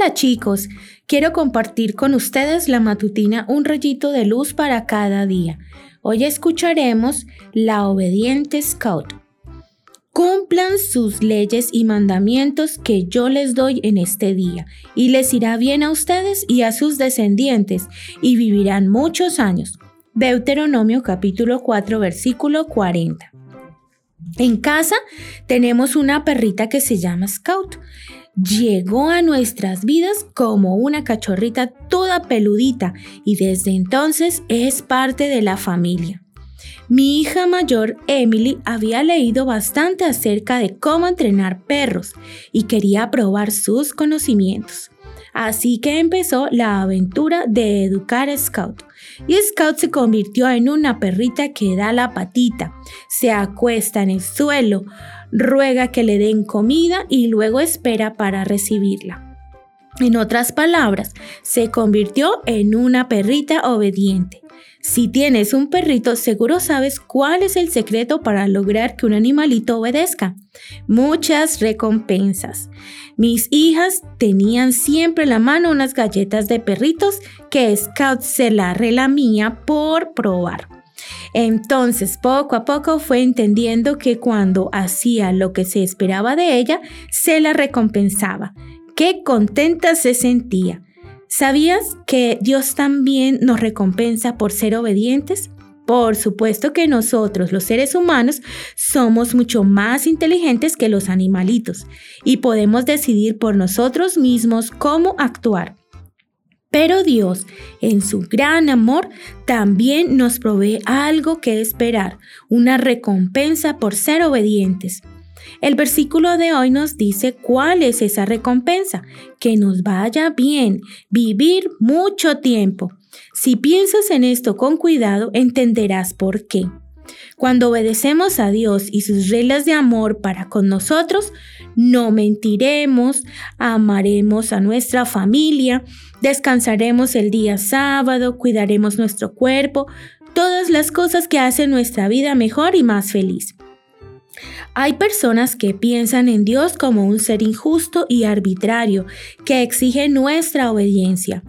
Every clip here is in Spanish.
Hola chicos, quiero compartir con ustedes la matutina Un rayito de luz para cada día. Hoy escucharemos La obediente Scout. Cumplan sus leyes y mandamientos que yo les doy en este día, y les irá bien a ustedes y a sus descendientes, y vivirán muchos años. Deuteronomio capítulo 4 versículo 40. En casa tenemos una perrita que se llama Scout llegó a nuestras vidas como una cachorrita toda peludita y desde entonces es parte de la familia. Mi hija mayor, Emily, había leído bastante acerca de cómo entrenar perros y quería probar sus conocimientos. Así que empezó la aventura de educar a Scout. Y Scout se convirtió en una perrita que da la patita, se acuesta en el suelo, ruega que le den comida y luego espera para recibirla. En otras palabras, se convirtió en una perrita obediente. Si tienes un perrito, seguro sabes cuál es el secreto para lograr que un animalito obedezca. Muchas recompensas. Mis hijas tenían siempre en la mano unas galletas de perritos que Scout se la relamía por probar. Entonces, poco a poco fue entendiendo que cuando hacía lo que se esperaba de ella, se la recompensaba. Qué contenta se sentía. ¿Sabías que Dios también nos recompensa por ser obedientes? Por supuesto que nosotros, los seres humanos, somos mucho más inteligentes que los animalitos y podemos decidir por nosotros mismos cómo actuar. Pero Dios, en su gran amor, también nos provee algo que esperar, una recompensa por ser obedientes. El versículo de hoy nos dice cuál es esa recompensa, que nos vaya bien, vivir mucho tiempo. Si piensas en esto con cuidado, entenderás por qué. Cuando obedecemos a Dios y sus reglas de amor para con nosotros, no mentiremos, amaremos a nuestra familia, descansaremos el día sábado, cuidaremos nuestro cuerpo, todas las cosas que hacen nuestra vida mejor y más feliz. Hay personas que piensan en Dios como un ser injusto y arbitrario que exige nuestra obediencia,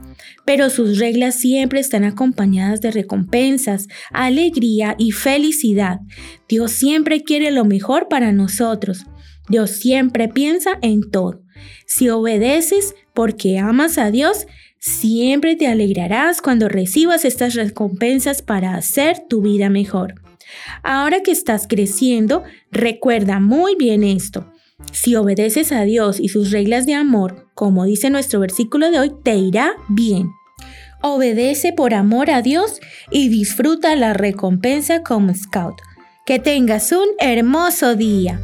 pero sus reglas siempre están acompañadas de recompensas, alegría y felicidad. Dios siempre quiere lo mejor para nosotros. Dios siempre piensa en todo. Si obedeces porque amas a Dios, siempre te alegrarás cuando recibas estas recompensas para hacer tu vida mejor. Ahora que estás creciendo, recuerda muy bien esto. Si obedeces a Dios y sus reglas de amor, como dice nuestro versículo de hoy, te irá bien. Obedece por amor a Dios y disfruta la recompensa como scout. Que tengas un hermoso día.